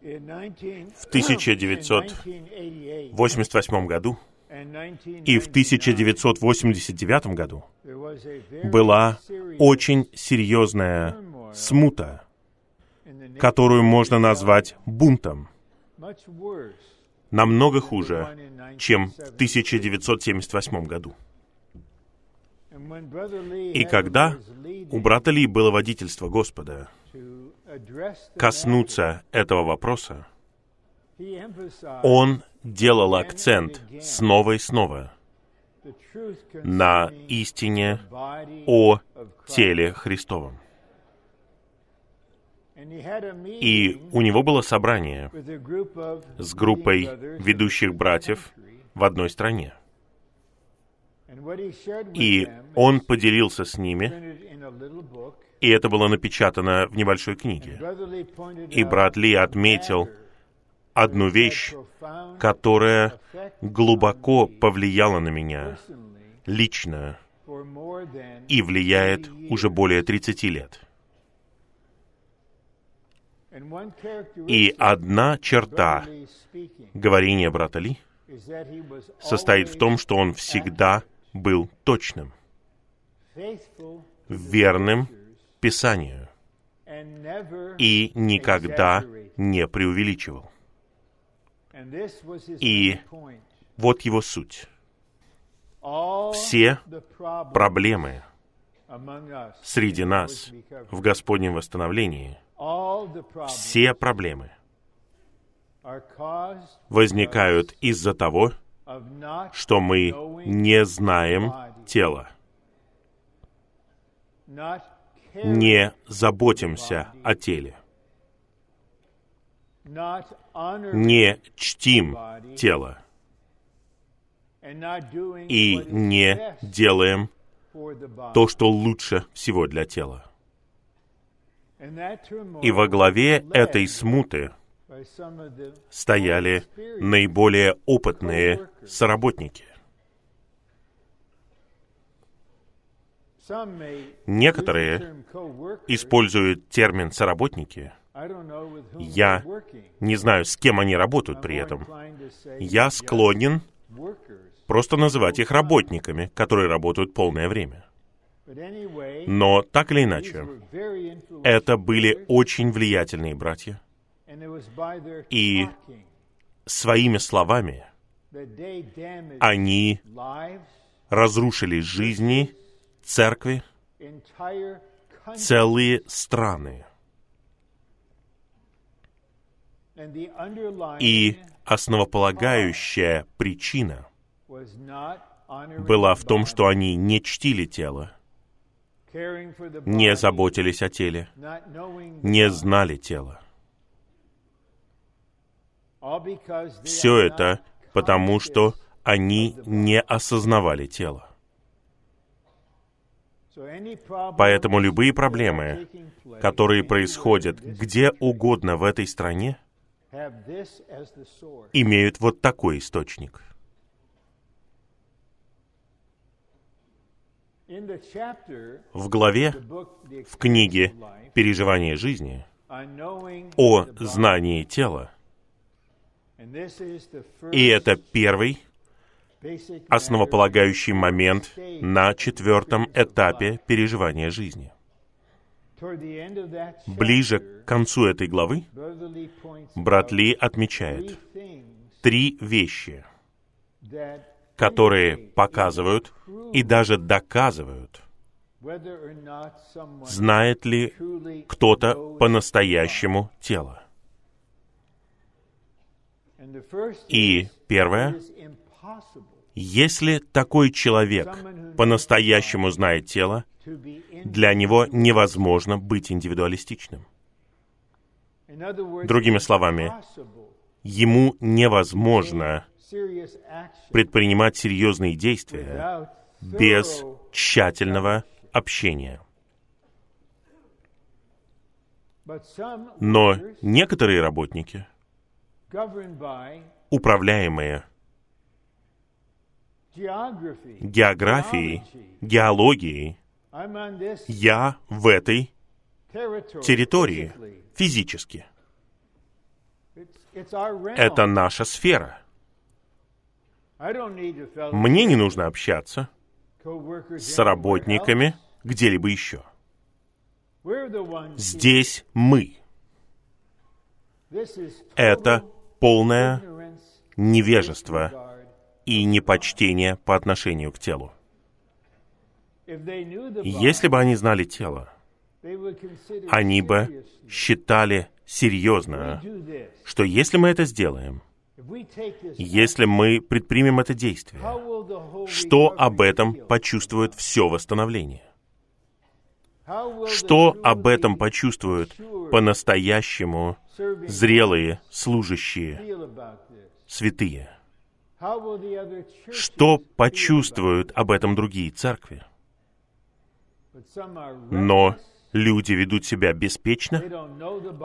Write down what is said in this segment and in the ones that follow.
В 1988 году и в 1989 году была очень серьезная смута, которую можно назвать бунтом, намного хуже, чем в 1978 году. И когда у брата Ли было водительство Господа коснуться этого вопроса, он делал акцент снова и снова на истине о теле Христовом. И у него было собрание с группой ведущих братьев в одной стране. И он поделился с ними, и это было напечатано в небольшой книге. И брат Ли отметил одну вещь, которая глубоко повлияла на меня лично и влияет уже более 30 лет. И одна черта говорения брата Ли состоит в том, что он всегда был точным, верным Писанию. И никогда не преувеличивал. И вот его суть. Все проблемы среди нас в Господнем восстановлении, все проблемы возникают из-за того, что мы не знаем тела, не заботимся о теле, не чтим тело и не делаем то, что лучше всего для тела. И во главе этой смуты стояли наиболее опытные соработники. Некоторые используют термин «соработники». Я не знаю, с кем они работают при этом. Я склонен просто называть их работниками, которые работают полное время. Но так или иначе, это были очень влиятельные братья. И своими словами они разрушили жизни, церкви, целые страны. И основополагающая причина была в том, что они не чтили тело, не заботились о теле, не знали тела. Все это потому, что они не осознавали тело. Поэтому любые проблемы, которые происходят где угодно в этой стране, имеют вот такой источник. В главе, в книге «Переживание жизни» о знании тела, и это первый основополагающий момент на четвертом этапе переживания жизни. Ближе к концу этой главы брат Ли отмечает три вещи, которые показывают и даже доказывают, знает ли кто-то по-настоящему тело. И первое, если такой человек по-настоящему знает тело, для него невозможно быть индивидуалистичным. Другими словами, ему невозможно предпринимать серьезные действия без тщательного общения. Но некоторые работники, управляемые географией, геологией, я в этой территории физически. Это наша сфера. Мне не нужно общаться с работниками где-либо еще. Здесь мы. Это полное невежество и непочтение по отношению к телу. Если бы они знали тело, они бы считали серьезно, что если мы это сделаем, если мы предпримем это действие, что об этом почувствует все восстановление? Что об этом почувствуют по-настоящему зрелые служащие, святые? Что почувствуют об этом другие церкви? Но люди ведут себя беспечно,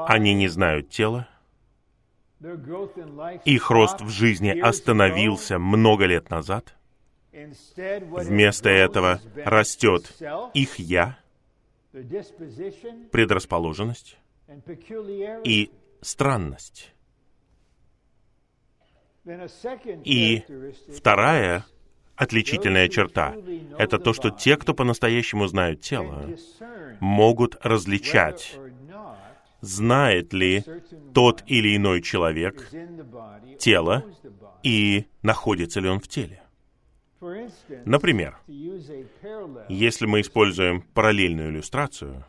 они не знают тела, их рост в жизни остановился много лет назад. Вместо этого растет их «я», предрасположенность и странность. И вторая отличительная черта — это то, что те, кто по-настоящему знают тело, могут различать, знает ли тот или иной человек тело и находится ли он в теле. Например, если мы используем параллельную иллюстрацию,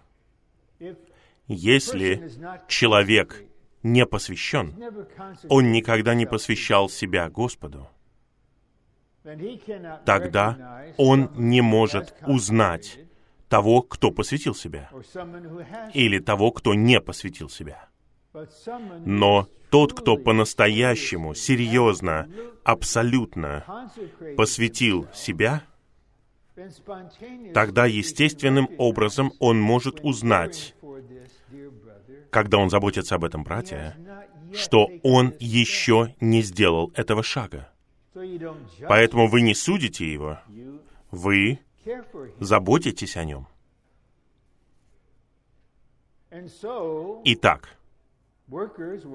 если человек не посвящен, он никогда не посвящал себя Господу, тогда он не может узнать того, кто посвятил себя, или того, кто не посвятил себя. Но тот, кто по-настоящему, серьезно, абсолютно посвятил себя, тогда естественным образом он может узнать, когда он заботится об этом брате, что он еще не сделал этого шага. Поэтому вы не судите его, вы заботитесь о нем. Итак,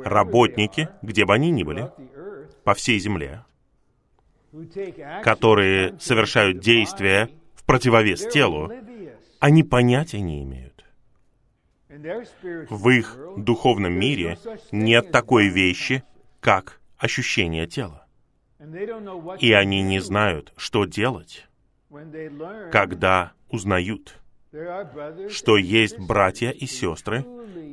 работники, где бы они ни были, по всей земле, которые совершают действия в противовес телу, они понятия не имеют. В их духовном мире нет такой вещи, как ощущение тела. И они не знают, что делать, когда узнают, что есть братья и сестры,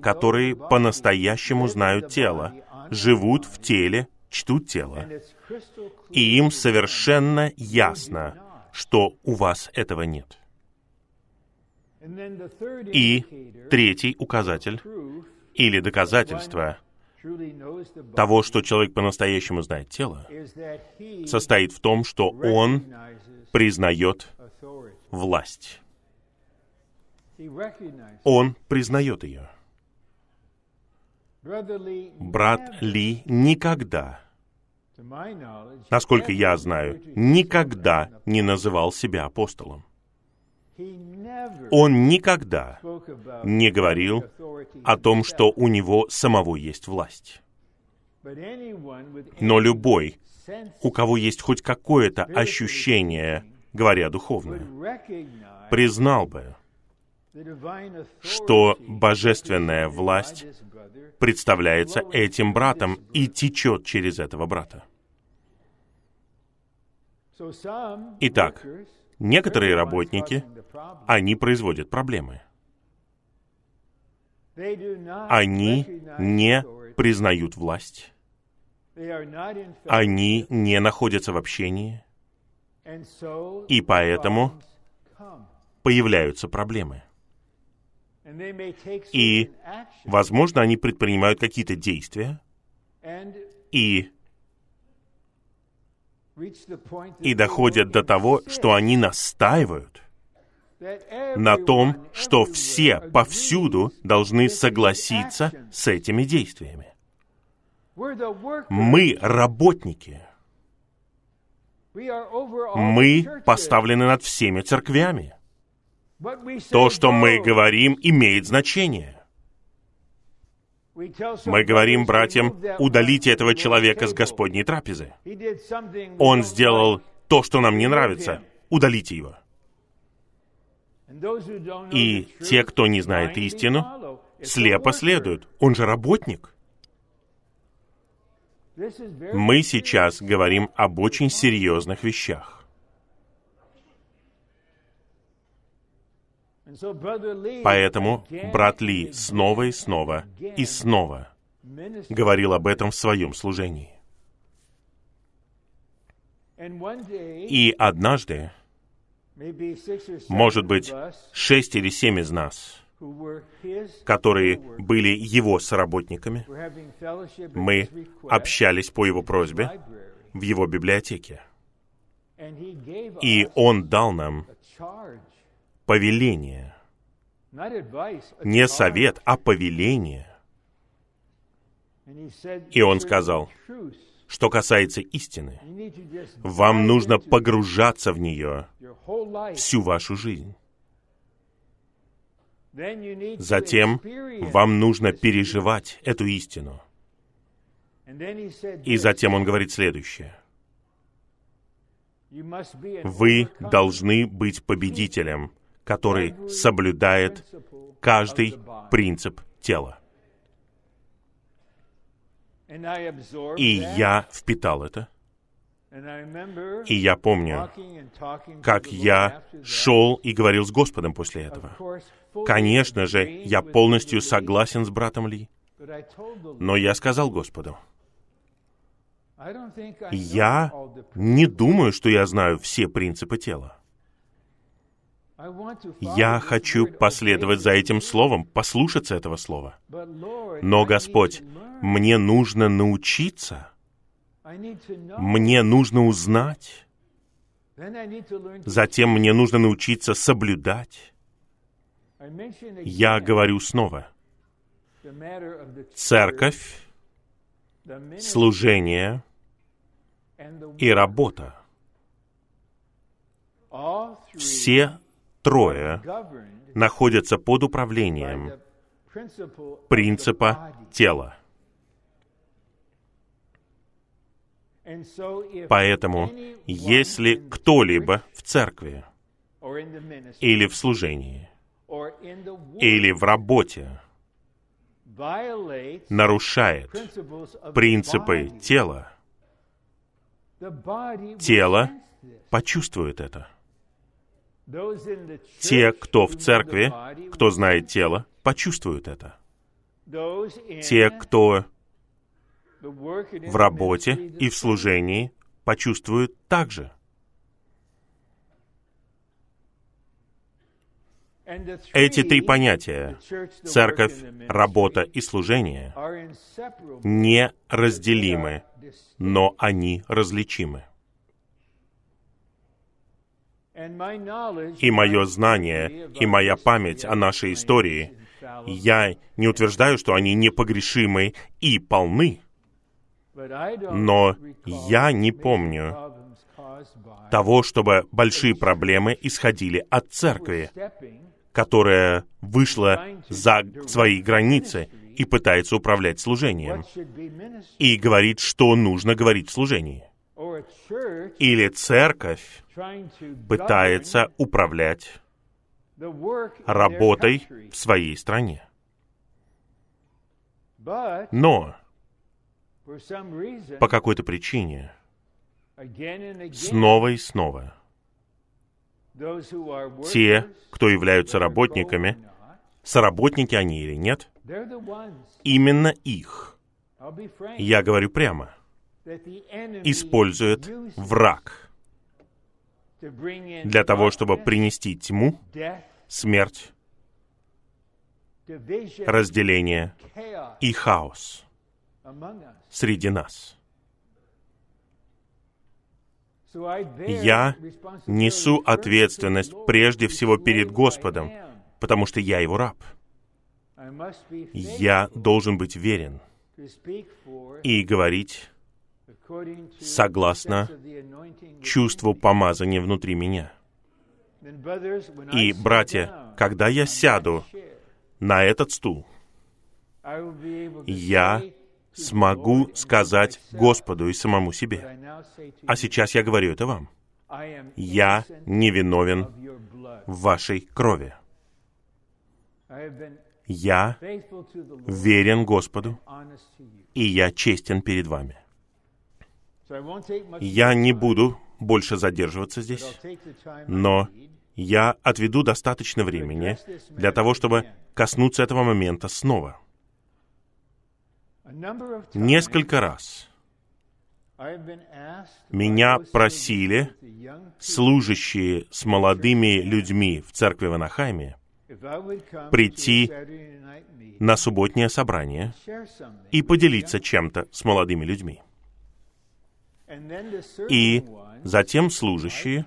которые по-настоящему знают тело, живут в теле, чтут тело, и им совершенно ясно, что у вас этого нет. И третий указатель или доказательство того, что человек по-настоящему знает тело, состоит в том, что он признает власть. Он признает ее. Брат Ли никогда, насколько я знаю, никогда не называл себя апостолом. Он никогда не говорил о том, что у него самого есть власть. Но любой, у кого есть хоть какое-то ощущение, говоря духовно, признал бы, что божественная власть представляется этим братом и течет через этого брата. Итак, некоторые работники, они производят проблемы. Они не признают власть. Они не находятся в общении. И поэтому появляются проблемы. И, возможно, они предпринимают какие-то действия и, и доходят до того, что они настаивают на том, что все повсюду должны согласиться с этими действиями. Мы работники. Мы поставлены над всеми церквями. То, что мы говорим, имеет значение. Мы говорим братьям, удалите этого человека с Господней трапезы. Он сделал то, что нам не нравится. Удалите его. И те, кто не знает истину, слепо следуют. Он же работник. Мы сейчас говорим об очень серьезных вещах. Поэтому брат Ли снова и снова и снова говорил об этом в своем служении. И однажды, может быть, шесть или семь из нас, которые были его соработниками, мы общались по его просьбе в его библиотеке. И он дал нам повеление. Не совет, а повеление. И он сказал, что касается истины, вам нужно погружаться в нее всю вашу жизнь. Затем вам нужно переживать эту истину. И затем он говорит следующее. Вы должны быть победителем, который соблюдает каждый принцип тела. И я впитал это. И я помню, как я шел и говорил с Господом после этого. Конечно же, я полностью согласен с братом Ли. Но я сказал Господу, я не думаю, что я знаю все принципы тела. Я хочу последовать за этим словом, послушаться этого слова. Но, Господь, мне нужно научиться. Мне нужно узнать. Затем мне нужно научиться соблюдать. Я говорю снова. Церковь, служение и работа. Все трое находятся под управлением принципа тела. Поэтому, если кто-либо в церкви или в служении или в работе нарушает принципы тела, тело почувствует это. Те, кто в церкви, кто знает тело, почувствуют это. Те, кто в работе и в служении, почувствуют также. Эти три понятия — церковь, работа и служение — неразделимы, но они различимы. И мое знание, и моя память о нашей истории, я не утверждаю, что они непогрешимы и полны, но я не помню того, чтобы большие проблемы исходили от церкви, которая вышла за свои границы и пытается управлять служением, и говорит, что нужно говорить в служении. Или церковь пытается управлять работой в своей стране. Но по какой-то причине. снова и снова. те, кто являются работниками, соработники они или нет, именно их, я говорю прямо, использует враг для того, чтобы принести тьму, смерть, разделение и хаос среди нас. Я несу ответственность прежде всего перед Господом, потому что я Его раб. Я должен быть верен и говорить согласно чувству помазания внутри меня. И, братья, когда я сяду на этот стул, я смогу сказать Господу и самому себе. А сейчас я говорю это вам. Я невиновен в вашей крови. Я верен Господу, и я честен перед вами. Я не буду больше задерживаться здесь, но я отведу достаточно времени для того, чтобы коснуться этого момента снова. Несколько раз меня просили служащие с молодыми людьми в церкви в Анахайме прийти на субботнее собрание и поделиться чем-то с молодыми людьми. И затем служащие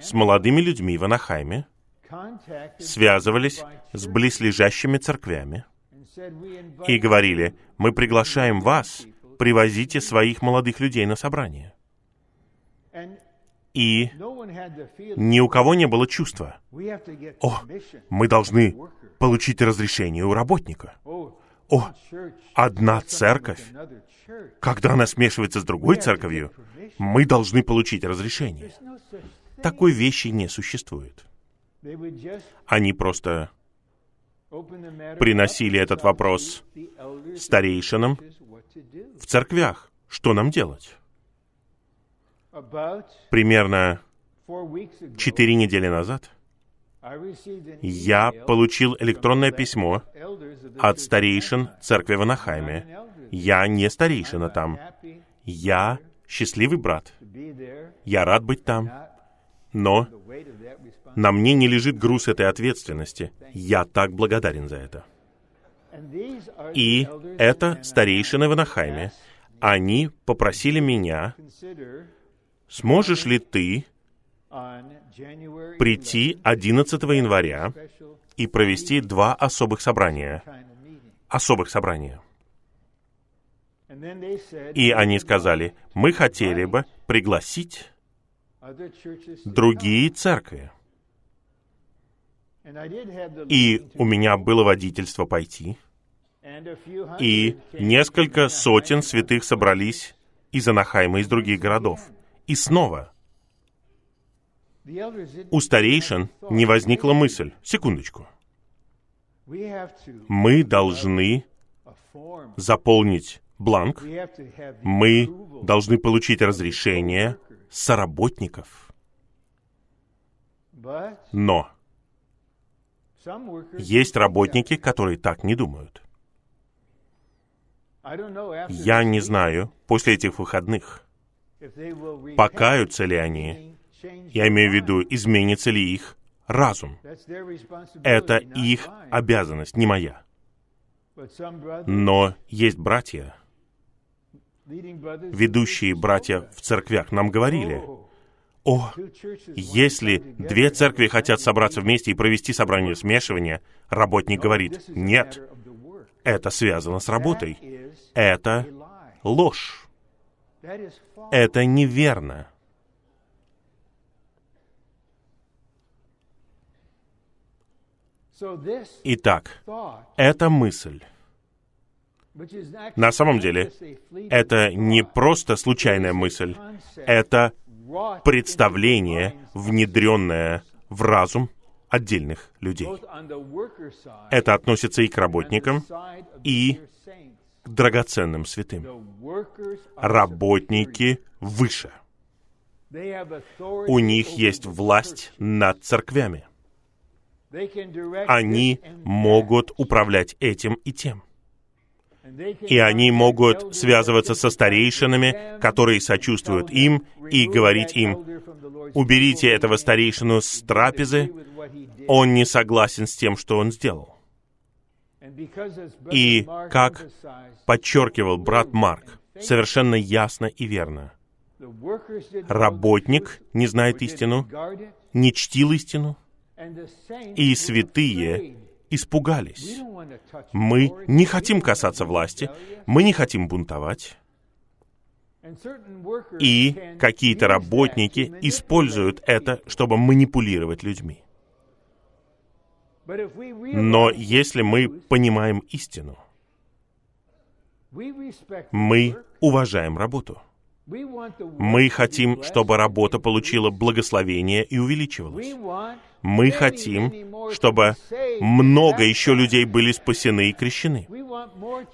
с молодыми людьми в Анахайме связывались с близлежащими церквями и говорили, мы приглашаем вас, привозите своих молодых людей на собрание. И ни у кого не было чувства, о, мы должны получить разрешение у работника. О, одна церковь, когда она смешивается с другой церковью, мы должны получить разрешение. Такой вещи не существует. Они просто приносили этот вопрос старейшинам в церквях. Что нам делать? Примерно четыре недели назад я получил электронное письмо от старейшин церкви в Анахайме. Я не старейшина там. Я счастливый брат. Я рад быть там. Но на мне не лежит груз этой ответственности. Я так благодарен за это. И это старейшины в Анахайме. Они попросили меня, сможешь ли ты прийти 11 января и провести два особых собрания. Особых собрания. И они сказали, мы хотели бы пригласить другие церкви. И у меня было водительство пойти. И несколько сотен святых собрались из Анахайма, из других городов. И снова у старейшин не возникла мысль, секундочку, мы должны заполнить бланк, мы должны получить разрешение соработников. Но есть работники, которые так не думают. Я не знаю, после этих выходных, покаются ли они, я имею в виду, изменится ли их разум. Это их обязанность, не моя. Но есть братья, ведущие братья в церквях, нам говорили, о, если две церкви хотят собраться вместе и провести собрание смешивания, работник говорит, нет, это связано с работой. Это ложь. Это неверно. Итак, эта мысль, на самом деле, это не просто случайная мысль, это представление, внедренное в разум отдельных людей. Это относится и к работникам, и к драгоценным святым. Работники выше. У них есть власть над церквями. Они могут управлять этим и тем. И они могут связываться со старейшинами, которые сочувствуют им, и говорить им, уберите этого старейшину с трапезы, он не согласен с тем, что он сделал. И, как подчеркивал брат Марк, совершенно ясно и верно, работник не знает истину, не чтил истину, и святые испугались. Мы не хотим касаться власти, мы не хотим бунтовать. И какие-то работники используют это, чтобы манипулировать людьми. Но если мы понимаем истину, Мы уважаем работу. Мы хотим, чтобы работа получила благословение и увеличивалась. Мы хотим, чтобы много еще людей были спасены и крещены.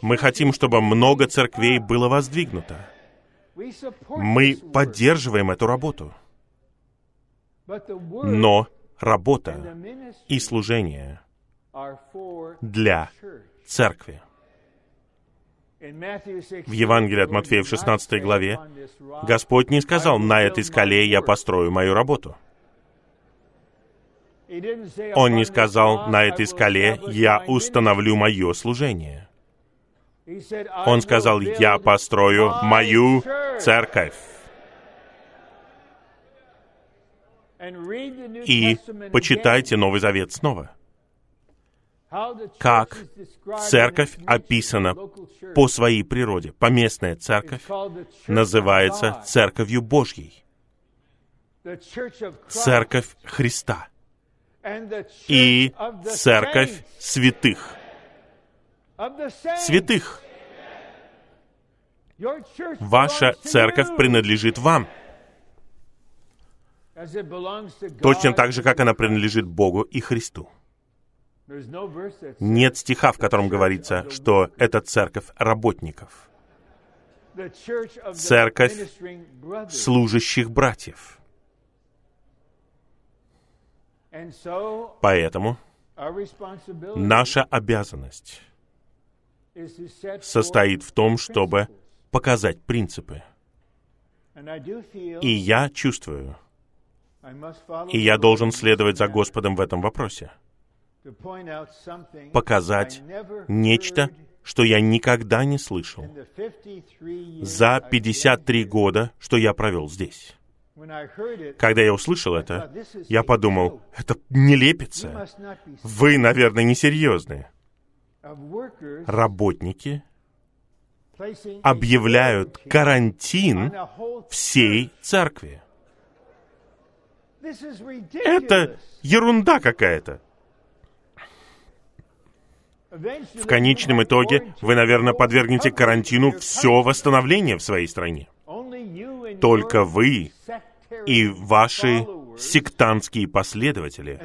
Мы хотим, чтобы много церквей было воздвигнуто. Мы поддерживаем эту работу. Но работа и служение для церкви. В Евангелии от Матфея в 16 главе Господь не сказал, «На этой скале я построю мою работу». Он не сказал, «На этой скале я установлю мое служение». Он сказал, «Я построю мою церковь». И почитайте Новый Завет снова как церковь описана по своей природе. Поместная церковь называется церковью Божьей. Церковь Христа. И церковь святых. Святых. Ваша церковь принадлежит вам. Точно так же, как она принадлежит Богу и Христу. Нет стиха, в котором говорится, что это церковь работников. Церковь служащих братьев. Поэтому наша обязанность состоит в том, чтобы показать принципы. И я чувствую, и я должен следовать за Господом в этом вопросе показать нечто, что я никогда не слышал за 53 года, что я провел здесь. Когда я услышал это, я подумал, это не лепится. Вы, наверное, несерьезны. Работники объявляют карантин всей церкви. Это ерунда какая-то. В конечном итоге вы, наверное, подвергнете карантину все восстановление в своей стране. Только вы и ваши сектантские последователи.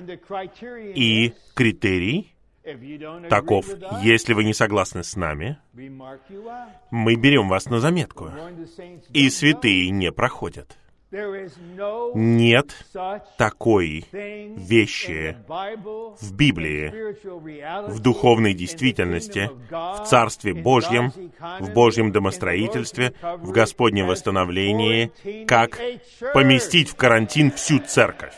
И критерий таков, если вы не согласны с нами, мы берем вас на заметку. И святые не проходят. Нет такой вещи в Библии, в духовной действительности, в Царстве Божьем, в Божьем домостроительстве, в Господнем восстановлении, как поместить в карантин всю церковь.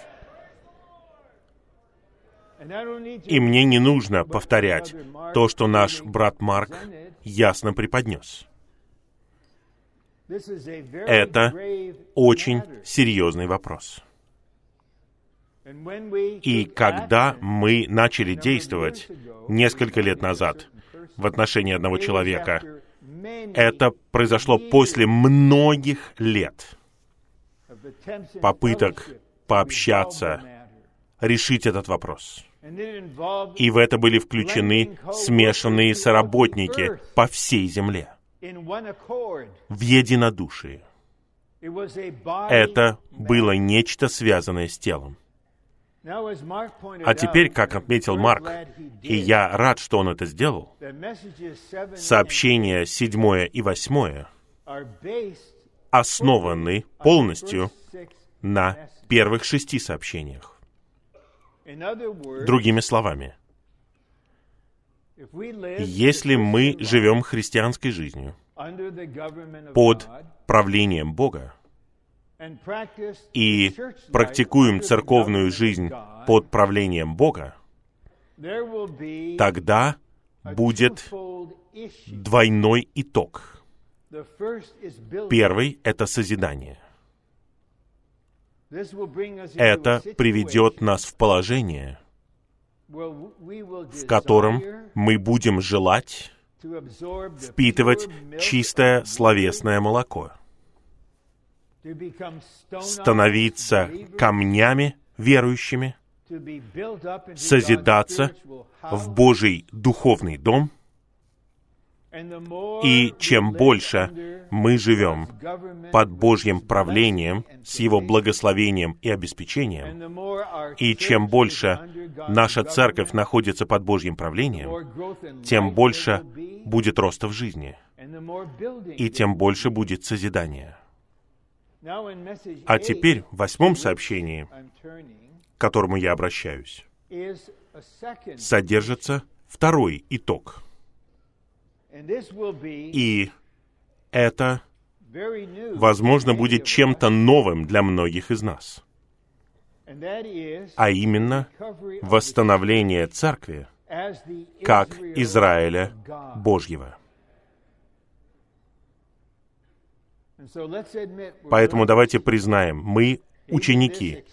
И мне не нужно повторять то, что наш брат Марк ясно преподнес. Это очень серьезный вопрос. И когда мы начали действовать несколько лет назад в отношении одного человека, это произошло после многих лет попыток пообщаться, решить этот вопрос. И в это были включены смешанные соработники по всей земле в единодушии. Это было нечто связанное с телом. А теперь, как отметил Марк, и я рад, что он это сделал, сообщения седьмое и восьмое основаны полностью на первых шести сообщениях. Другими словами, если мы живем христианской жизнью под правлением Бога и практикуем церковную жизнь под правлением Бога, тогда будет двойной итог. Первый — это созидание. Это приведет нас в положение, в котором мы будем желать впитывать чистое словесное молоко, становиться камнями верующими, созидаться в Божий духовный дом, И чем больше мы живем под Божьим правлением, с Его благословением и обеспечением, и чем больше наша церковь находится под Божьим правлением, тем больше будет роста в жизни, и тем больше будет созидания. А теперь в восьмом сообщении, к которому я обращаюсь, содержится второй итог. И это, возможно, будет чем-то новым для многих из нас. А именно, восстановление церкви как Израиля Божьего. Поэтому давайте признаем, мы ученики.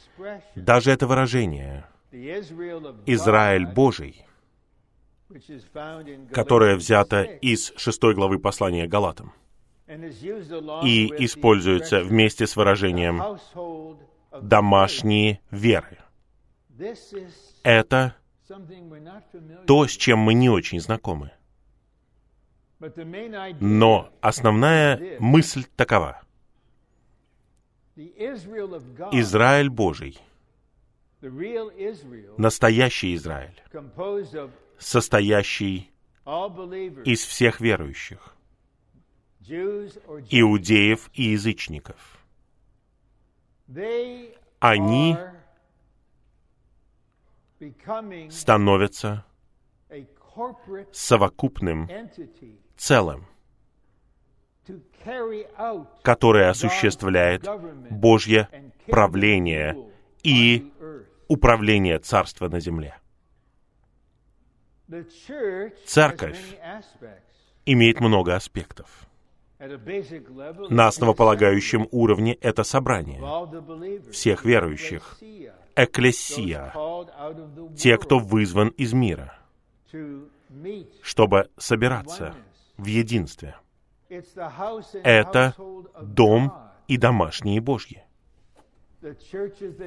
Даже это выражение «Израиль Божий», которое взято из шестой главы послания Галатам и используется вместе с выражением «домашние веры». Это то, с чем мы не очень знакомы. Но основная мысль такова. Израиль Божий, настоящий Израиль, состоящий из всех верующих, иудеев и язычников. Они становятся совокупным целым, которое осуществляет Божье правление и управление царства на земле. Церковь имеет много аспектов. На основополагающем уровне это собрание всех верующих, экклесия, те, кто вызван из мира, чтобы собираться в единстве. Это дом и домашние Божьи.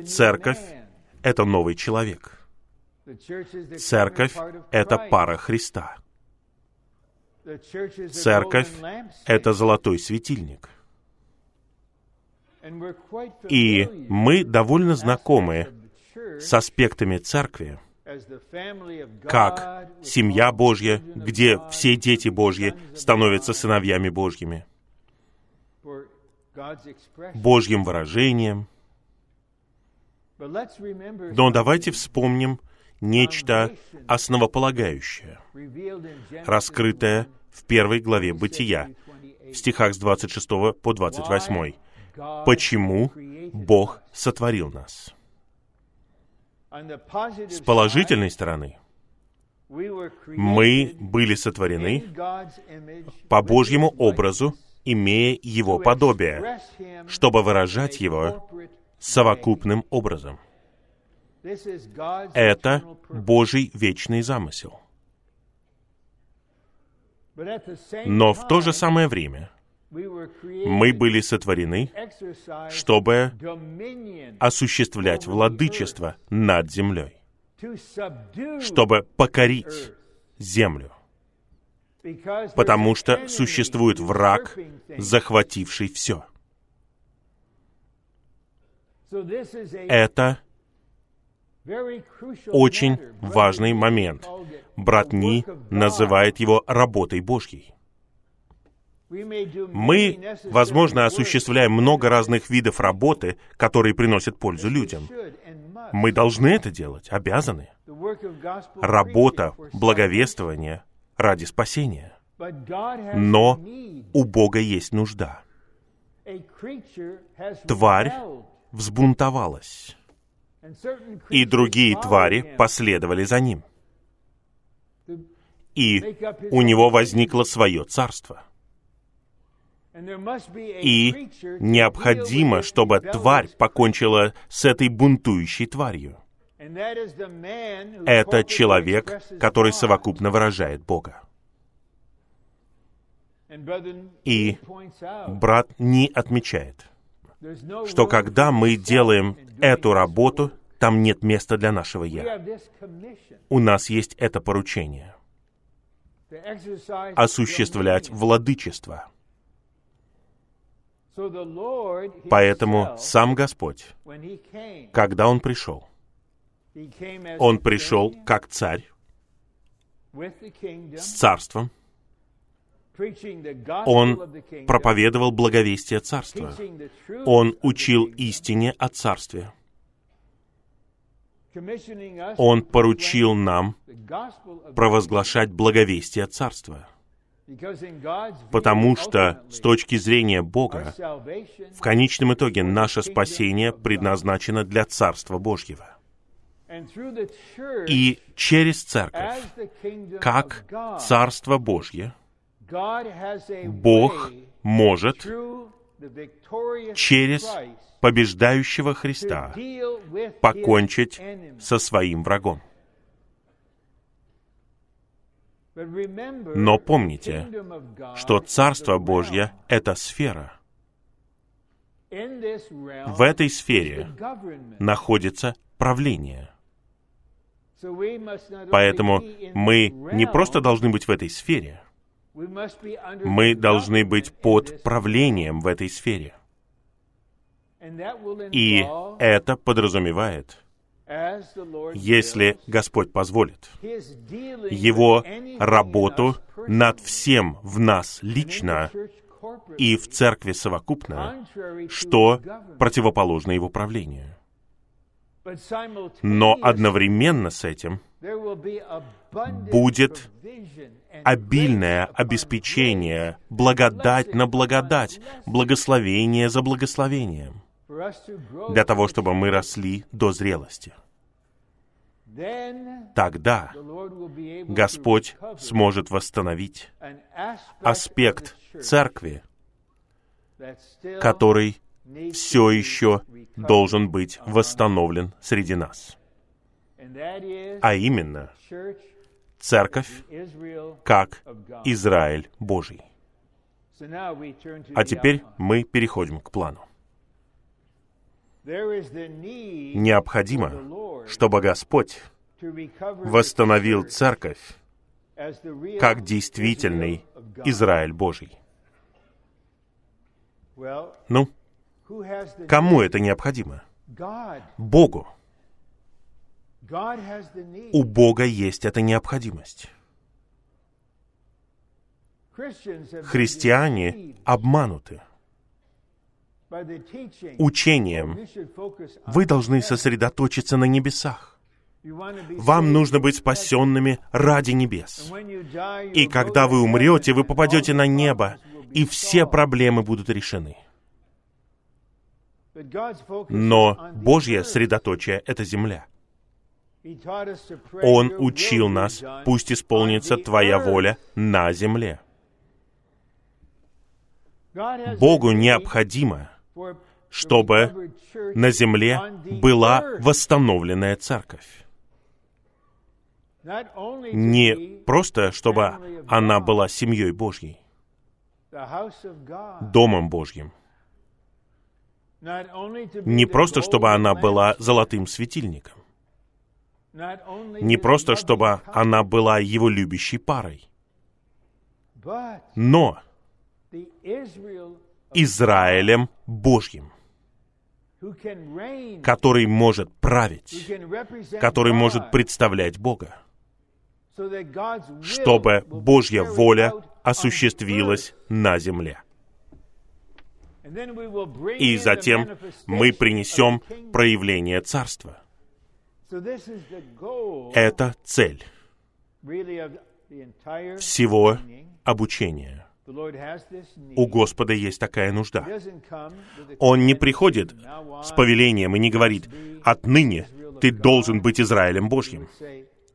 Церковь — это новый человек. Церковь — это пара Христа. Церковь — это золотой светильник. И мы довольно знакомы с аспектами церкви, как семья Божья, где все дети Божьи становятся сыновьями Божьими, Божьим выражением. Но давайте вспомним нечто основополагающее, раскрытое в первой главе Бытия, в стихах с 26 по 28. Почему Бог сотворил нас? С положительной стороны, мы были сотворены по Божьему образу, имея Его подобие, чтобы выражать Его совокупным образом. Это Божий вечный замысел. Но в то же самое время мы были сотворены, чтобы осуществлять владычество над землей, чтобы покорить землю, потому что существует враг, захвативший все. Это очень важный момент. Брат Ни называет его работой Божьей. Мы, возможно, осуществляем много разных видов работы, которые приносят пользу людям. Мы должны это делать, обязаны. Работа, благовествование ради спасения. Но у Бога есть нужда. Тварь взбунтовалась, и другие твари последовали за ним. И у него возникло свое царство — и необходимо, чтобы тварь покончила с этой бунтующей тварью. Это человек, который совокупно выражает Бога. И брат не отмечает, что когда мы делаем эту работу, там нет места для нашего «я». У нас есть это поручение. осуществлять владычество. Поэтому сам Господь, когда Он пришел, Он пришел как царь с царством, он проповедовал благовестие Царства. Он учил истине о Царстве. Он поручил нам провозглашать благовестие Царства. Потому что с точки зрения Бога, в конечном итоге наше спасение предназначено для Царства Божьего. И через Церковь, как Царство Божье, Бог может через побеждающего Христа покончить со своим врагом. Но помните, что Царство Божье — это сфера. В этой сфере находится правление. Поэтому мы не просто должны быть в этой сфере, мы должны быть под правлением в этой сфере. И это подразумевает, если Господь позволит, Его работу над всем в нас лично и в церкви совокупно, что противоположно Его правлению. Но одновременно с этим будет обильное обеспечение, благодать на благодать, благословение за благословением, для того, чтобы мы росли до зрелости. Тогда Господь сможет восстановить аспект церкви, который все еще должен быть восстановлен среди нас. А именно, церковь как Израиль Божий. А теперь мы переходим к плану. Необходимо, чтобы Господь восстановил церковь как действительный Израиль Божий. Ну, кому это необходимо? Богу. У Бога есть эта необходимость. Христиане обмануты учением. Вы должны сосредоточиться на небесах. Вам нужно быть спасенными ради небес. И когда вы умрете, вы попадете на небо, и все проблемы будут решены. Но Божье средоточие — это земля. Он учил нас, пусть исполнится Твоя воля на земле. Богу необходимо, чтобы на земле была восстановленная церковь. Не просто, чтобы она была семьей Божьей, домом Божьим. Не просто, чтобы она была золотым светильником. Не просто, чтобы она была его любящей парой. Но Израилем Божьим, который может править, который может представлять Бога, чтобы Божья воля осуществилась на земле. И затем мы принесем проявление Царства. Это цель всего обучения. У Господа есть такая нужда. Он не приходит с повелением и не говорит, «Отныне ты должен быть Израилем Божьим».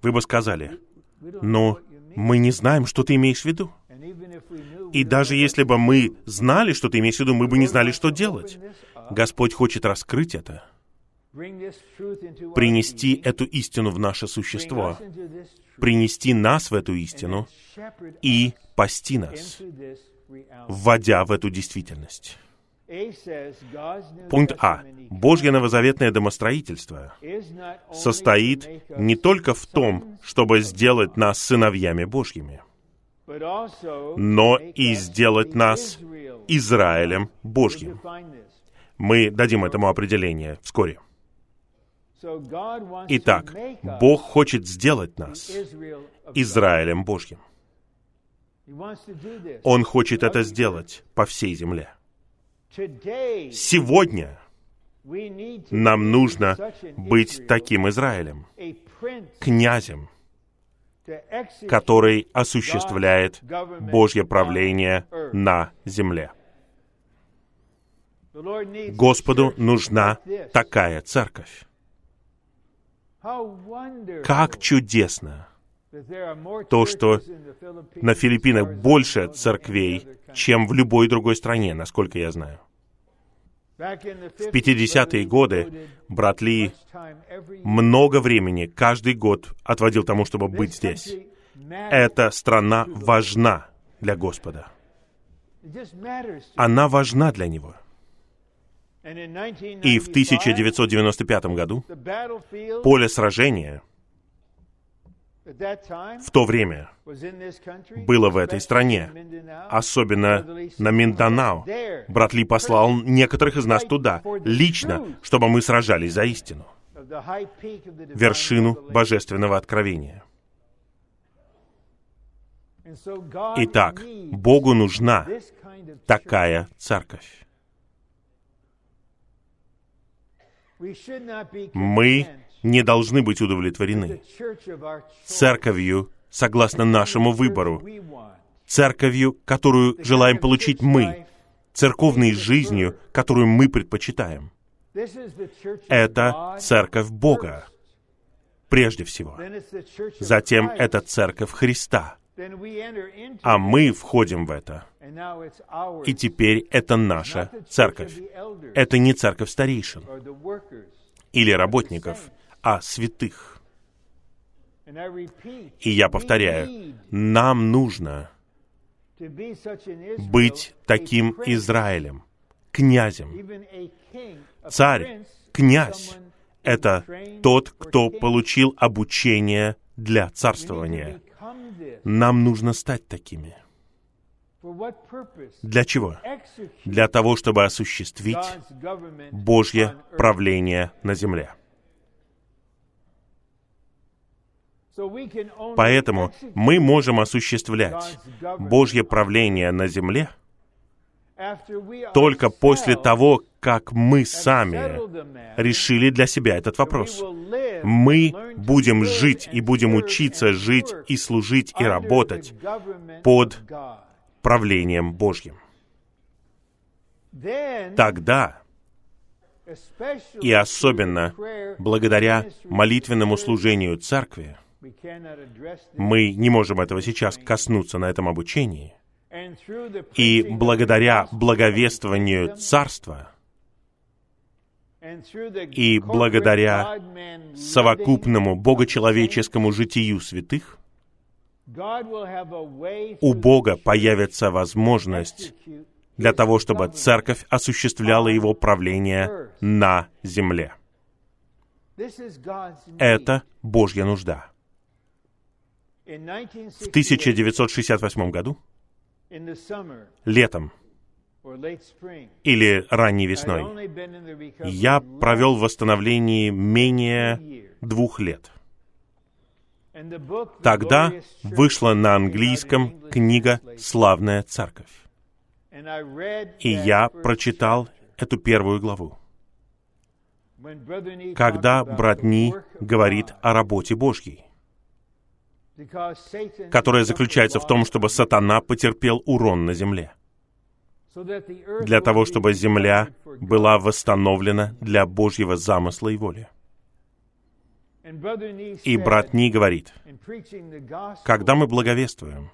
Вы бы сказали, «Ну, мы не знаем, что ты имеешь в виду». И даже если бы мы знали, что ты имеешь в виду, мы бы не знали, что делать. Господь хочет раскрыть это, принести эту истину в наше существо, принести нас в эту истину и пасти нас, вводя в эту действительность. Пункт А. Божье новозаветное домостроительство состоит не только в том, чтобы сделать нас сыновьями Божьими, но и сделать нас Израилем Божьим. Мы дадим этому определение вскоре. Итак, Бог хочет сделать нас Израилем Божьим. Он хочет это сделать по всей земле. Сегодня нам нужно быть таким Израилем, князем, который осуществляет Божье правление на земле. Господу нужна такая церковь. Как чудесно то, что на Филиппинах больше церквей, чем в любой другой стране, насколько я знаю. В 50-е годы брат Ли много времени, каждый год отводил тому, чтобы быть здесь. Эта страна важна для Господа. Она важна для Него. И в 1995 году поле сражения — в то время было в этой стране, особенно на Минданао. Брат Ли послал некоторых из нас туда, лично, чтобы мы сражались за истину, вершину божественного откровения. Итак, Богу нужна такая церковь. Мы не должны быть удовлетворены церковью согласно нашему выбору, церковью, которую желаем получить мы, церковной жизнью, которую мы предпочитаем. Это церковь Бога, прежде всего. Затем это церковь Христа. А мы входим в это. И теперь это наша церковь. Это не церковь старейшин или работников, а святых. И я повторяю, нам нужно быть таким Израилем, князем. Царь, князь — это тот, кто получил обучение для царствования. Нам нужно стать такими. Для чего? Для того, чтобы осуществить Божье правление на земле. Поэтому мы можем осуществлять Божье правление на земле только после того, как мы сами решили для себя этот вопрос. Мы будем жить и будем учиться жить и служить и работать под правлением Божьим. Тогда и особенно благодаря молитвенному служению церкви, мы не можем этого сейчас коснуться на этом обучении. И благодаря благовествованию Царства и благодаря совокупному богочеловеческому житию святых, у Бога появится возможность для того, чтобы церковь осуществляла его правление на земле. Это Божья нужда. В 1968 году, летом или ранней весной, я провел в восстановлении менее двух лет. Тогда вышла на английском книга «Славная церковь». И я прочитал эту первую главу. Когда брат Ни говорит о работе Божьей которая заключается в том, чтобы сатана потерпел урон на земле, для того, чтобы земля была восстановлена для Божьего замысла и воли. И брат Ни говорит, когда мы благовествуем,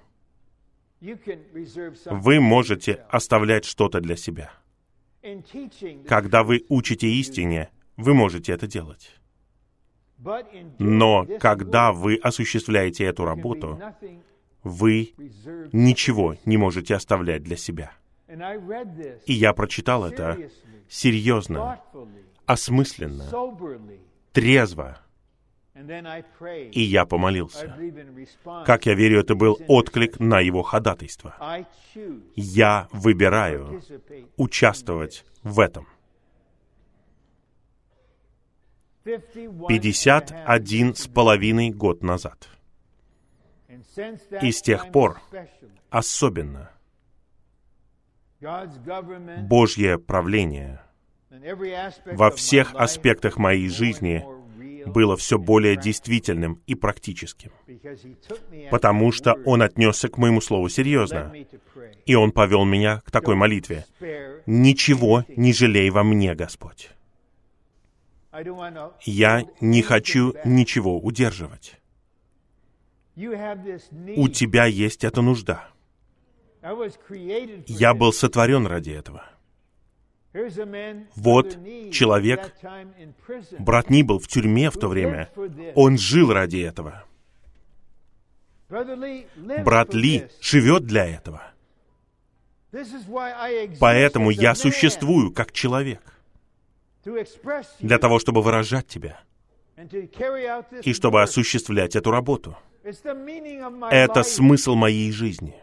вы можете оставлять что-то для себя. Когда вы учите истине, вы можете это делать. Но когда вы осуществляете эту работу, вы ничего не можете оставлять для себя. И я прочитал это серьезно, осмысленно, трезво. И я помолился. Как я верю, это был отклик на его ходатайство. Я выбираю участвовать в этом. 51 с половиной год назад. И с тех пор особенно Божье правление во всех аспектах моей жизни было все более действительным и практическим, потому что Он отнесся к моему слову серьезно, и Он повел меня к такой молитве. «Ничего не жалей во мне, Господь». Я не хочу ничего удерживать. У тебя есть эта нужда. Я был сотворен ради этого. Вот человек, брат Ни был в тюрьме в то время, он жил ради этого. Брат Ли живет для этого. Поэтому я существую как человек для того, чтобы выражать тебя и чтобы осуществлять эту работу. Это смысл моей жизни,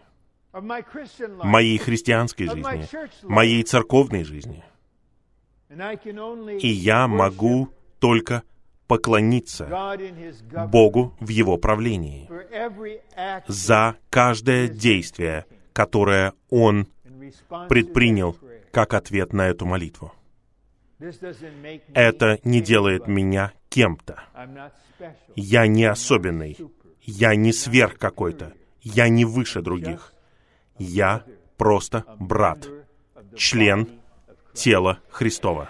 моей христианской жизни, моей церковной жизни. И я могу только поклониться Богу в Его правлении за каждое действие, которое Он предпринял как ответ на эту молитву. Это не делает меня кем-то. Я не особенный. Я не сверх какой-то. Я не выше других. Я просто брат, член тела Христова.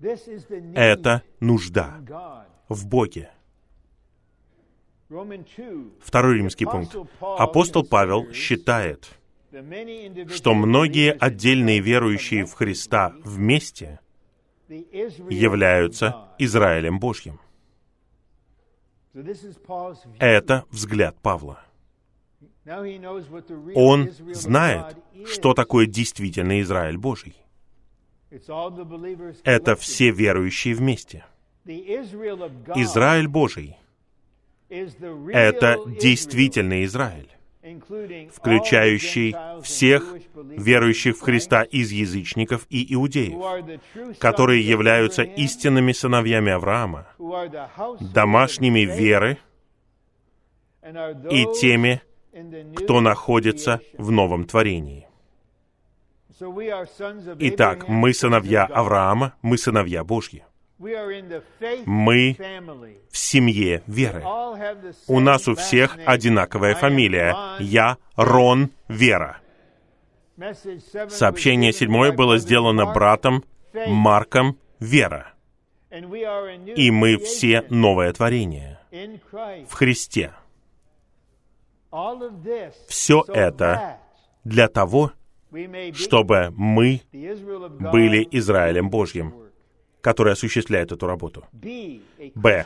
Это нужда в Боге. Второй римский пункт. Апостол Павел считает, что многие отдельные верующие в Христа вместе являются Израилем Божьим. Это взгляд Павла. Он знает, что такое действительно Израиль Божий. Это все верующие вместе. Израиль Божий — это действительный Израиль включающий всех верующих в Христа из язычников и иудеев, которые являются истинными сыновьями Авраама, домашними веры и теми, кто находится в новом творении. Итак, мы сыновья Авраама, мы сыновья Божьи. Мы в семье веры. У нас у всех одинаковая фамилия. Я Рон Вера. Сообщение седьмое было сделано братом Марком Вера. И мы все новое творение в Христе. Все это для того, чтобы мы были Израилем Божьим который осуществляет эту работу. Б.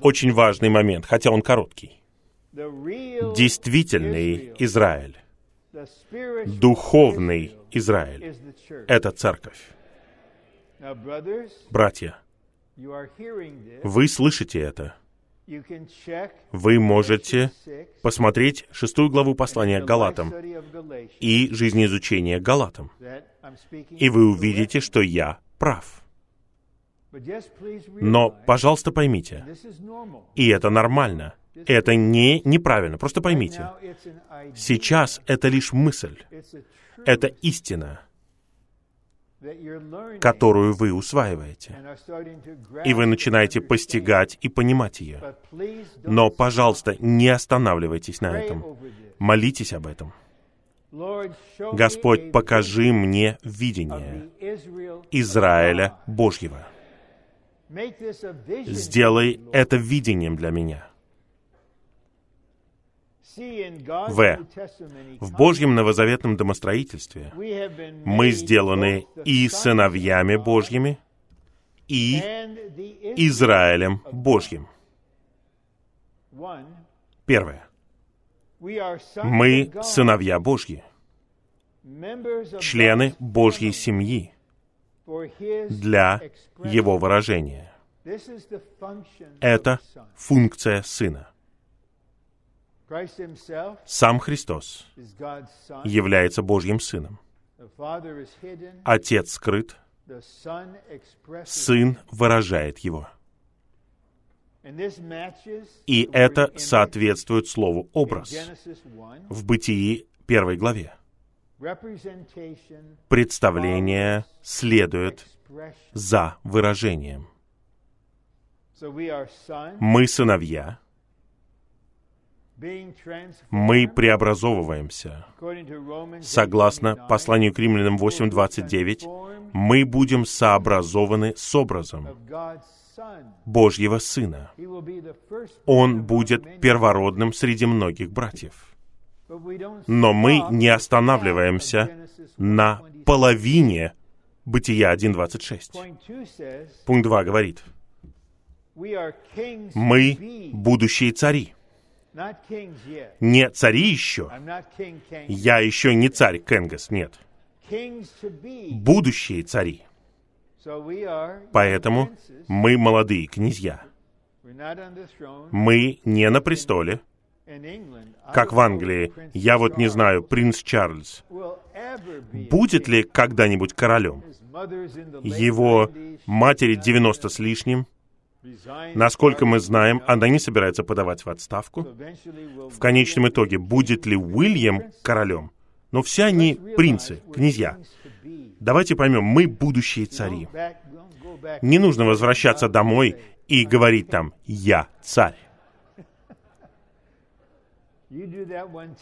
Очень важный момент, хотя он короткий. Действительный Израиль, духовный Израиль — это церковь. Братья, вы слышите это. Вы можете посмотреть шестую главу послания к Галатам и жизнеизучение Галатам, и вы увидите, что я прав. Но, пожалуйста, поймите, и это нормально, это не неправильно, просто поймите. Сейчас это лишь мысль, это истина, которую вы усваиваете, и вы начинаете постигать и понимать ее. Но, пожалуйста, не останавливайтесь на этом. Молитесь об этом. Господь, покажи мне видение Израиля Божьего. Сделай это видением для меня. В. В Божьем новозаветном домостроительстве мы сделаны и сыновьями Божьими, и Израилем Божьим. Первое. Мы сыновья Божьи, члены Божьей семьи, для его выражения. Это функция Сына. Сам Христос является Божьим Сыном. Отец скрыт, Сын выражает Его. И это соответствует слову «образ» в Бытии первой главе. Представление следует за выражением. Мы сыновья, мы преобразовываемся. Согласно посланию к римлянам 8.29, мы будем сообразованы с образом Божьего Сына. Он будет первородным среди многих братьев. Но мы не останавливаемся на половине Бытия 1.26. Пункт 2 говорит, мы будущие цари. Не цари еще. Я еще не царь Кенгас, нет. Будущие цари. Поэтому мы молодые князья. Мы не на престоле, как в Англии. Я вот не знаю, принц Чарльз будет ли когда-нибудь королем. Его матери 90 с лишним, Насколько мы знаем, она не собирается подавать в отставку. В конечном итоге, будет ли Уильям королем? Но все они принцы, князья. Давайте поймем, мы будущие цари. Не нужно возвращаться домой и говорить там «Я царь».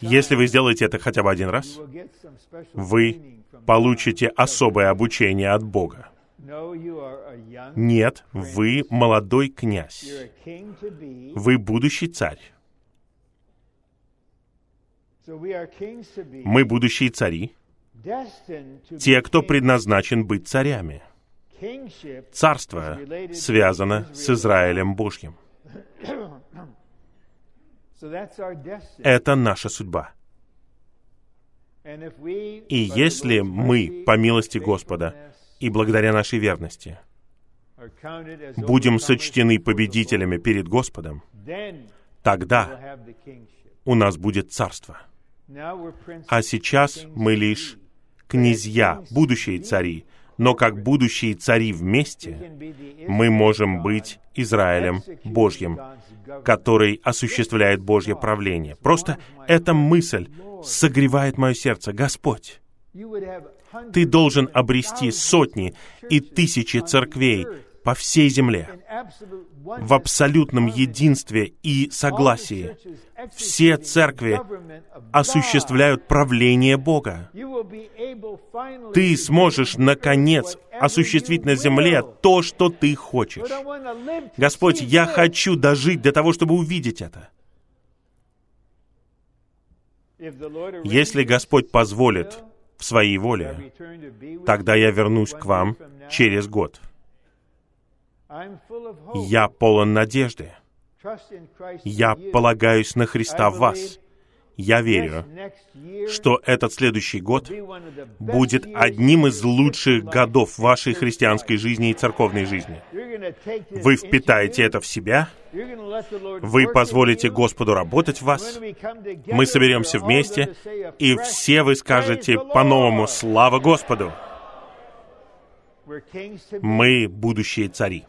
Если вы сделаете это хотя бы один раз, вы получите особое обучение от Бога. Нет, вы молодой князь. Вы будущий царь. Мы будущие цари, те, кто предназначен быть царями. Царство связано с Израилем Божьим. Это наша судьба. И если мы, по милости Господа, и благодаря нашей верности будем сочтены победителями перед Господом, тогда у нас будет царство. А сейчас мы лишь князья, будущие цари, но как будущие цари вместе мы можем быть Израилем Божьим, который осуществляет Божье правление. Просто эта мысль согревает мое сердце. Господь, ты должен обрести сотни и тысячи церквей по всей земле в абсолютном единстве и согласии. Все церкви осуществляют правление Бога. Ты сможешь, наконец, осуществить на земле то, что ты хочешь. Господь, я хочу дожить до того, чтобы увидеть это. Если Господь позволит, в своей воле, тогда я вернусь к вам через год. Я полон надежды. Я полагаюсь на Христа в вас. Я верю, что этот следующий год будет одним из лучших годов вашей христианской жизни и церковной жизни. Вы впитаете это в себя, вы позволите Господу работать в вас, мы соберемся вместе, и все вы скажете по-новому «Слава Господу!» Мы будущие цари.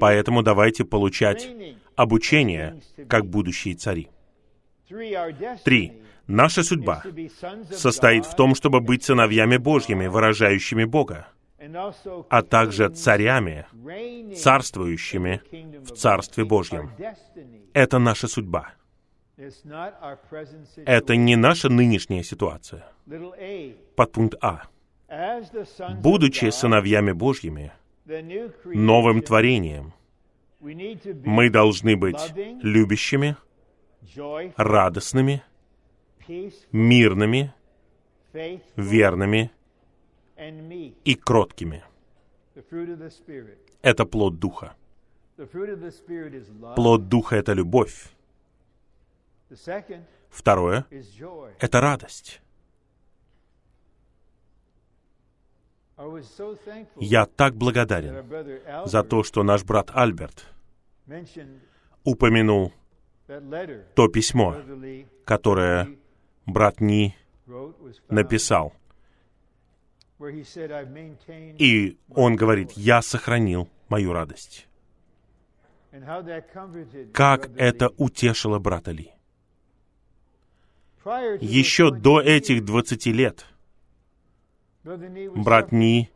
Поэтому давайте получать обучение как будущие цари. Три. Наша судьба состоит в том, чтобы быть сыновьями Божьими, выражающими Бога, а также царями, царствующими в Царстве Божьем. Это наша судьба. Это не наша нынешняя ситуация. Подпункт А. Будучи сыновьями Божьими, новым творением, мы должны быть любящими, радостными, мирными, верными и кроткими. Это плод Духа. Плод Духа — это любовь. Второе — это радость. Я так благодарен за то, что наш брат Альберт упомянул то письмо, которое брат Ни написал. И он говорит, я сохранил мою радость. Как это утешило брата Ли. Еще до этих двадцати лет брат Ни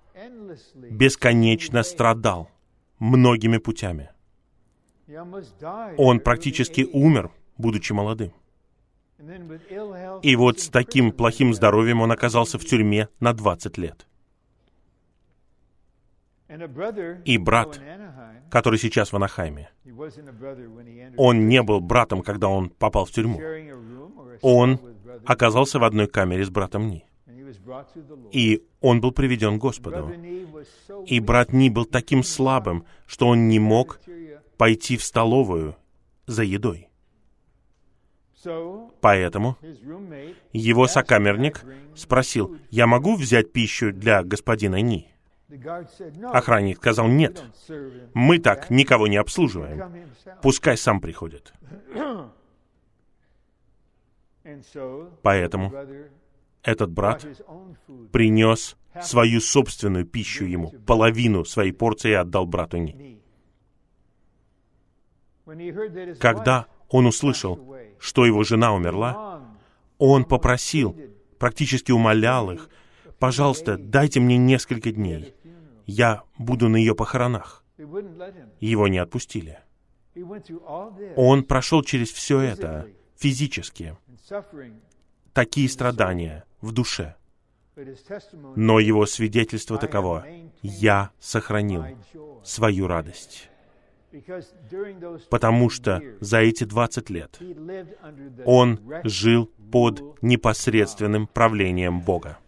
бесконечно страдал многими путями. Он практически умер, будучи молодым. И вот с таким плохим здоровьем он оказался в тюрьме на 20 лет. И брат, который сейчас в Анахайме, он не был братом, когда он попал в тюрьму. Он оказался в одной камере с братом Ни. И он был приведен к Господу. И брат Ни был таким слабым, что он не мог пойти в столовую за едой. Поэтому его сокамерник спросил, «Я могу взять пищу для господина Ни?» Охранник сказал, «Нет, мы так никого не обслуживаем. Пускай сам приходит». Поэтому этот брат принес свою собственную пищу ему, половину своей порции отдал брату Ни. Когда он услышал, что его жена умерла, он попросил, практически умолял их, «Пожалуйста, дайте мне несколько дней. Я буду на ее похоронах». Его не отпустили. Он прошел через все это физически, такие страдания в душе. Но его свидетельство таково, «Я сохранил свою радость» потому что за эти 20 лет он жил под непосредственным правлением Бога,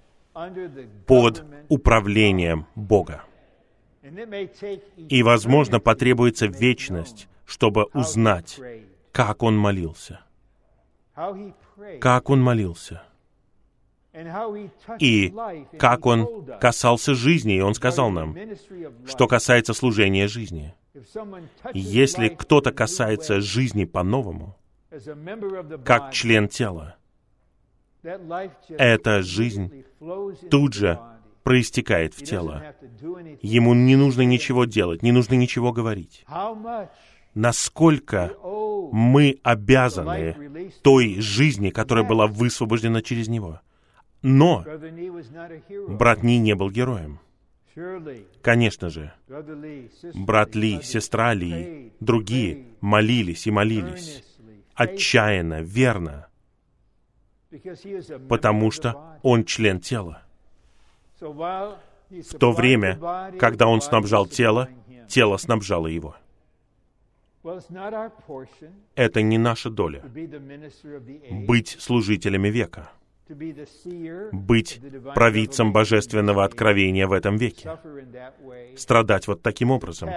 под управлением Бога. И, возможно, потребуется вечность, чтобы узнать, как он молился. Как он молился. И как он касался жизни, и он сказал нам, что касается служения жизни — если кто-то касается жизни по-новому, как член тела, эта жизнь тут же проистекает в тело. Ему не нужно ничего делать, не нужно ничего говорить. Насколько мы обязаны той жизни, которая была высвобождена через него. Но брат Ни не был героем. Конечно же, брат Ли, сестра Ли, другие молились и молились отчаянно, верно, потому что он член тела. В то время, когда он снабжал тело, тело снабжало его. Это не наша доля — быть служителями века — быть провидцем божественного откровения в этом веке, страдать вот таким образом.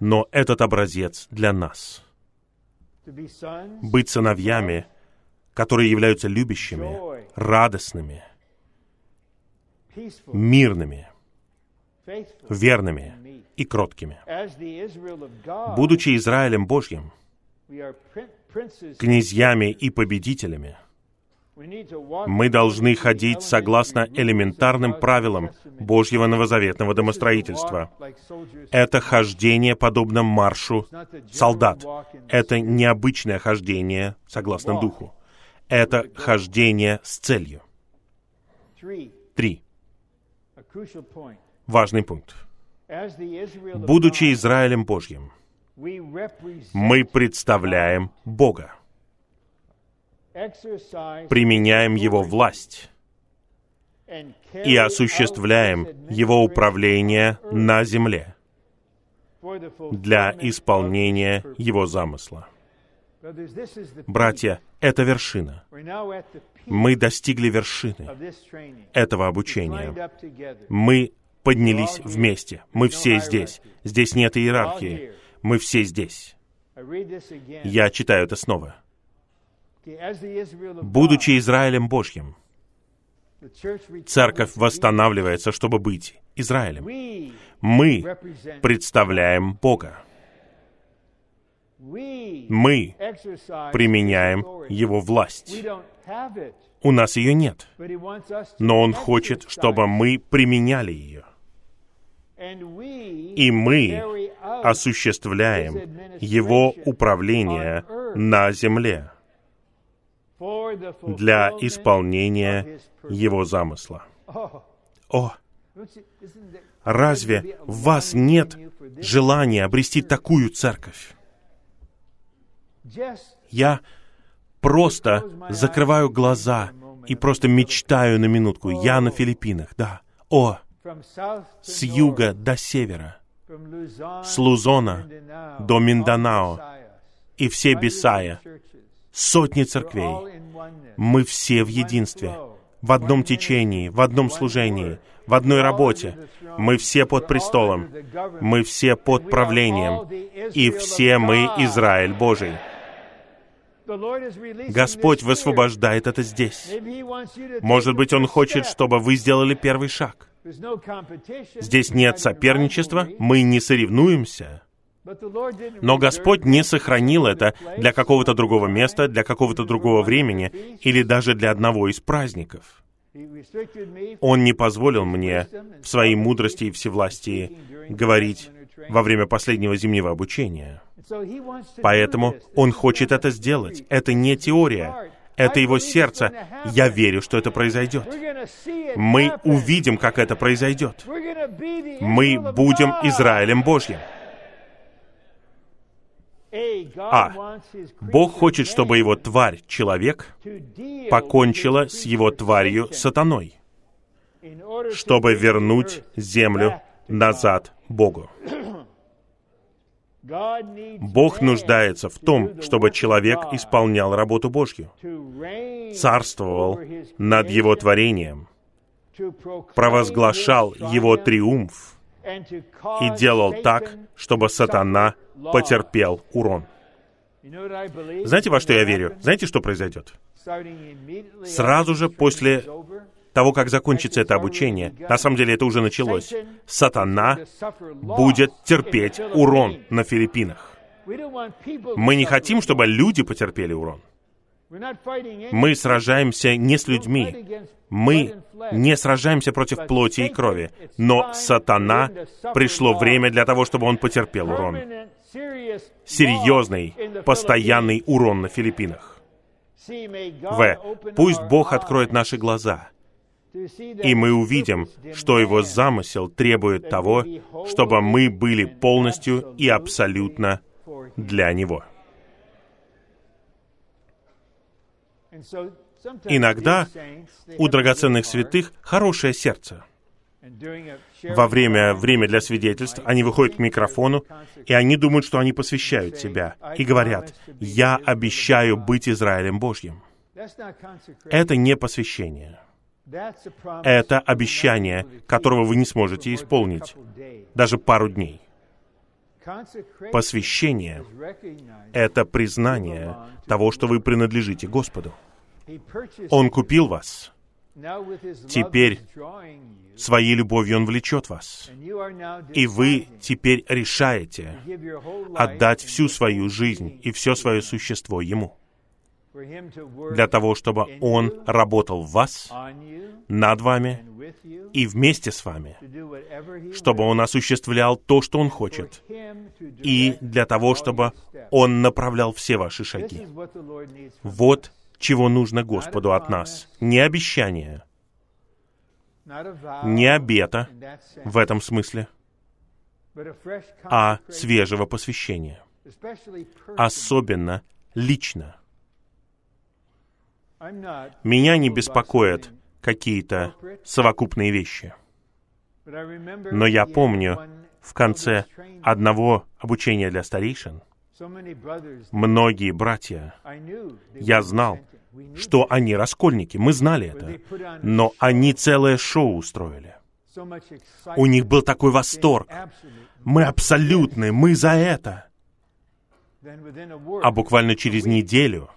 Но этот образец для нас. Быть сыновьями, которые являются любящими, радостными, мирными, верными и кроткими. Будучи Израилем Божьим, князьями и победителями, мы должны ходить согласно элементарным правилам Божьего новозаветного домостроительства. Это хождение подобно маршу солдат. Это необычное хождение согласно духу. Это хождение с целью. Три. Важный пункт. Будучи Израилем Божьим, мы представляем Бога применяем Его власть и осуществляем Его управление на земле для исполнения Его замысла. Братья, это вершина. Мы достигли вершины этого обучения. Мы поднялись вместе. Мы все здесь. Здесь нет иерархии. Мы все здесь. Я читаю это снова будучи Израилем Божьим, Церковь восстанавливается, чтобы быть Израилем. Мы представляем Бога. Мы применяем Его власть. У нас ее нет. Но Он хочет, чтобы мы применяли ее. И мы осуществляем Его управление на земле для исполнения Его замысла. О, разве в вас нет желания обрести такую церковь? Я просто закрываю глаза и просто мечтаю на минутку. Я на Филиппинах, да. О, с юга до севера, с Лузона до Минданао. И все Бисая, сотни церквей. Мы все в единстве, в одном течении, в одном служении, в одной работе. Мы все под престолом, мы все под правлением, и все мы Израиль Божий. Господь высвобождает это здесь. Может быть, Он хочет, чтобы вы сделали первый шаг. Здесь нет соперничества, мы не соревнуемся. Но Господь не сохранил это для какого-то другого места, для какого-то другого времени или даже для одного из праздников. Он не позволил мне в своей мудрости и всевластии говорить во время последнего зимнего обучения. Поэтому Он хочет это сделать. Это не теория. Это Его сердце. Я верю, что это произойдет. Мы увидим, как это произойдет. Мы будем Израилем Божьим. А. Бог хочет, чтобы его тварь, человек, покончила с его тварью сатаной, чтобы вернуть землю назад Богу. Бог нуждается в том, чтобы человек исполнял работу Божью, царствовал над его творением, провозглашал его триумф и делал так, чтобы сатана потерпел урон. Знаете, во что я верю? Знаете, что произойдет? Сразу же после того, как закончится это обучение, на самом деле это уже началось, сатана будет терпеть урон на Филиппинах. Мы не хотим, чтобы люди потерпели урон. Мы сражаемся не с людьми. Мы не сражаемся против плоти и крови. Но сатана пришло время для того, чтобы он потерпел урон. Серьезный, постоянный урон на Филиппинах. В. Пусть Бог откроет наши глаза, и мы увидим, что Его замысел требует того, чтобы мы были полностью и абсолютно для Него. Иногда у драгоценных святых хорошее сердце. Во время время для свидетельств они выходят к микрофону, и они думают, что они посвящают себя, и говорят, «Я обещаю быть Израилем Божьим». Это не посвящение. Это обещание, которого вы не сможете исполнить даже пару дней. Посвящение — это признание того, что вы принадлежите Господу. Он купил вас. Теперь своей любовью Он влечет вас. И вы теперь решаете отдать всю свою жизнь и все свое существо Ему для того, чтобы Он работал в вас, над вами и вместе с вами, чтобы Он осуществлял то, что Он хочет, и для того, чтобы Он направлял все ваши шаги. Вот чего нужно Господу от нас. Не обещания, не обета в этом смысле, а свежего посвящения. Особенно лично. Меня не беспокоят какие-то совокупные вещи. Но я помню, в конце одного обучения для старейшин, многие братья, я знал, что они раскольники, мы знали это, но они целое шоу устроили. У них был такой восторг. Мы абсолютны, мы за это. А буквально через неделю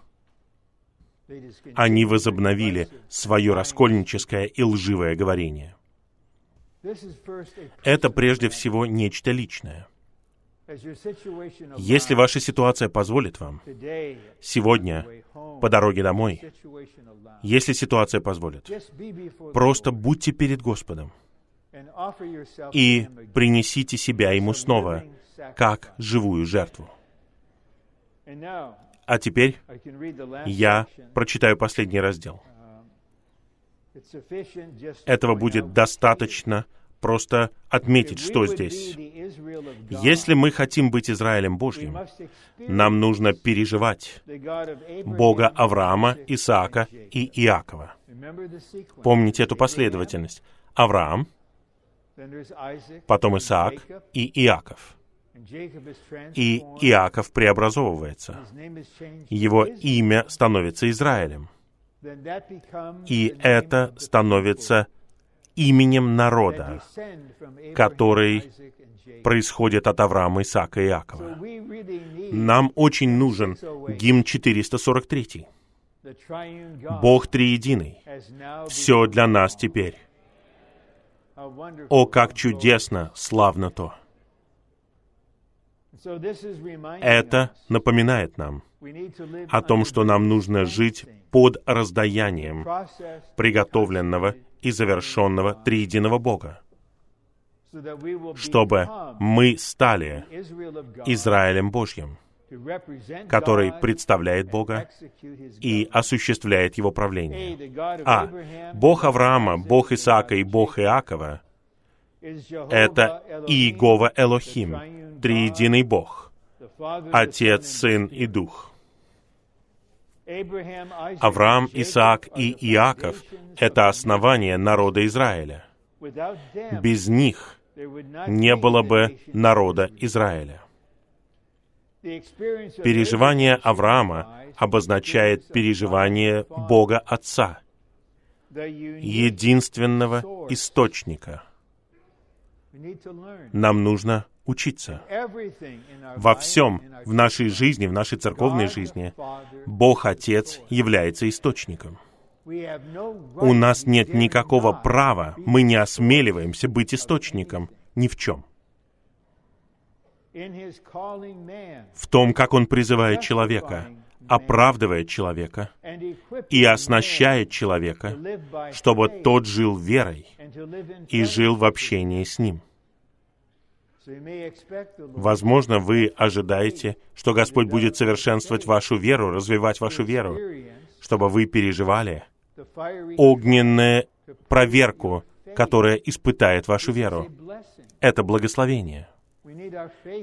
они возобновили свое раскольническое и лживое говорение. Это прежде всего нечто личное. Если ваша ситуация позволит вам, сегодня, по дороге домой, если ситуация позволит, просто будьте перед Господом и принесите себя Ему снова, как живую жертву. А теперь я прочитаю последний раздел. Этого будет достаточно просто отметить, что здесь. Если мы хотим быть Израилем Божьим, нам нужно переживать Бога Авраама, Исаака и Иакова. Помните эту последовательность. Авраам, потом Исаак и Иаков. И Иаков преобразовывается. Его имя становится Израилем. И это становится именем народа, который происходит от Авраама, Исаака и Иакова. Нам очень нужен гимн 443. Бог Триединый. Все для нас теперь. О, как чудесно, славно то! Это напоминает нам о том, что нам нужно жить под раздаянием приготовленного и завершенного триединого Бога, чтобы мы стали Израилем Божьим, который представляет Бога и осуществляет Его правление. А Бог Авраама, Бог Исаака и Бог Иакова — это Иегова Элохим, триединый Бог, Отец, Сын и Дух. Авраам, Исаак и Иаков — это основание народа Израиля. Без них не было бы народа Израиля. Переживание Авраама обозначает переживание Бога Отца, единственного источника. Нам нужно учиться. Во всем в нашей жизни, в нашей церковной жизни, Бог Отец является источником. У нас нет никакого права, мы не осмеливаемся быть источником ни в чем. В том, как Он призывает человека, оправдывает человека и оснащает человека, чтобы тот жил верой и жил в общении с Ним. Возможно, вы ожидаете, что Господь будет совершенствовать вашу веру, развивать вашу веру, чтобы вы переживали огненную проверку, которая испытает вашу веру. Это благословение.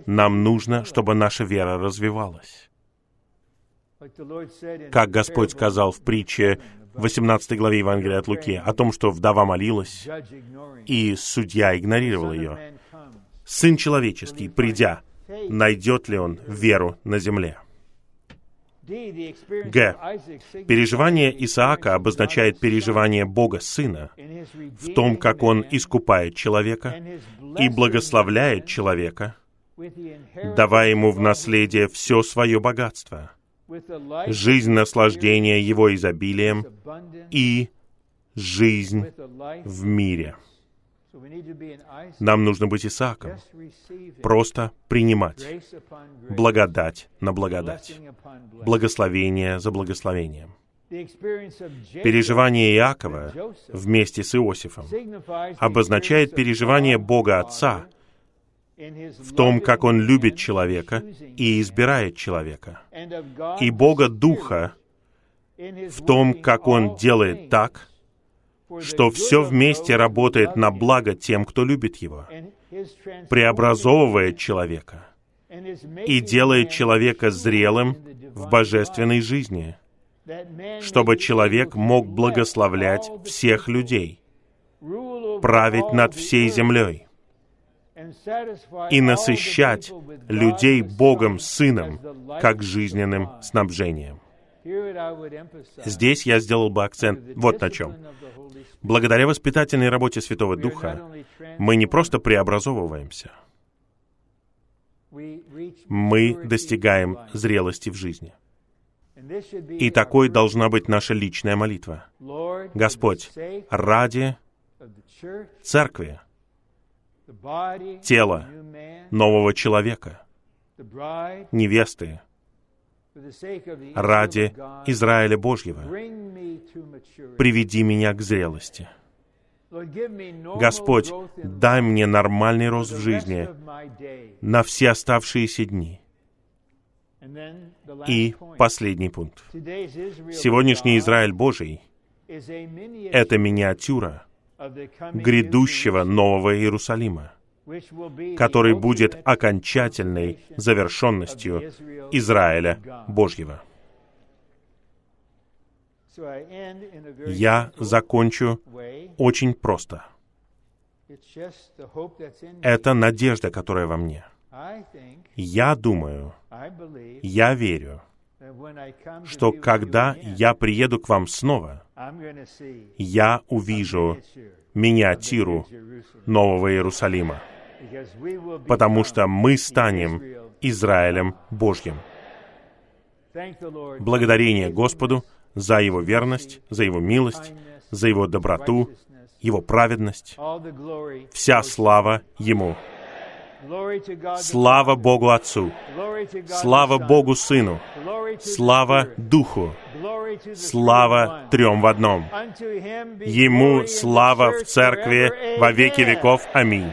Нам нужно, чтобы наша вера развивалась. Как Господь сказал в притче 18 главе Евангелия от Луки о том, что вдова молилась, и судья игнорировал ее. Сын человеческий, придя, найдет ли он веру на земле? Г. Переживание Исаака обозначает переживание Бога Сына в том, как Он искупает человека и благословляет человека, давая ему в наследие все свое богатство, жизнь наслаждения Его изобилием и жизнь в мире. Нам нужно быть Исааком, просто принимать благодать на благодать, благословение за благословением. Переживание Иакова вместе с Иосифом обозначает переживание Бога Отца в том, как Он любит человека и избирает человека, и Бога Духа в том, как Он делает так, что все вместе работает на благо тем, кто любит Его, преобразовывает человека и делает человека зрелым в божественной жизни, чтобы человек мог благословлять всех людей, править над всей землей и насыщать людей Богом Сыном как жизненным снабжением. Здесь я сделал бы акцент вот на чем. Благодаря воспитательной работе Святого Духа мы не просто преобразовываемся, мы достигаем зрелости в жизни. И такой должна быть наша личная молитва. Господь, ради церкви, тела нового человека, невесты, ради Израиля Божьего, приведи меня к зрелости. Господь, дай мне нормальный рост в жизни на все оставшиеся дни. И последний пункт. Сегодняшний Израиль Божий — это миниатюра грядущего Нового Иерусалима, который будет окончательной завершенностью Израиля Божьего. Я закончу очень просто. Это надежда, которая во мне. Я думаю, я верю, что когда я приеду к вам снова, я увижу миниатюру Нового Иерусалима, потому что мы станем Израилем Божьим. Благодарение Господу за Его верность, за Его милость, за Его доброту, Его праведность. Вся слава Ему. Слава Богу Отцу. Слава Богу Сыну. Слава Духу. Слава трем в одном. Ему слава в церкви во веки веков. Аминь.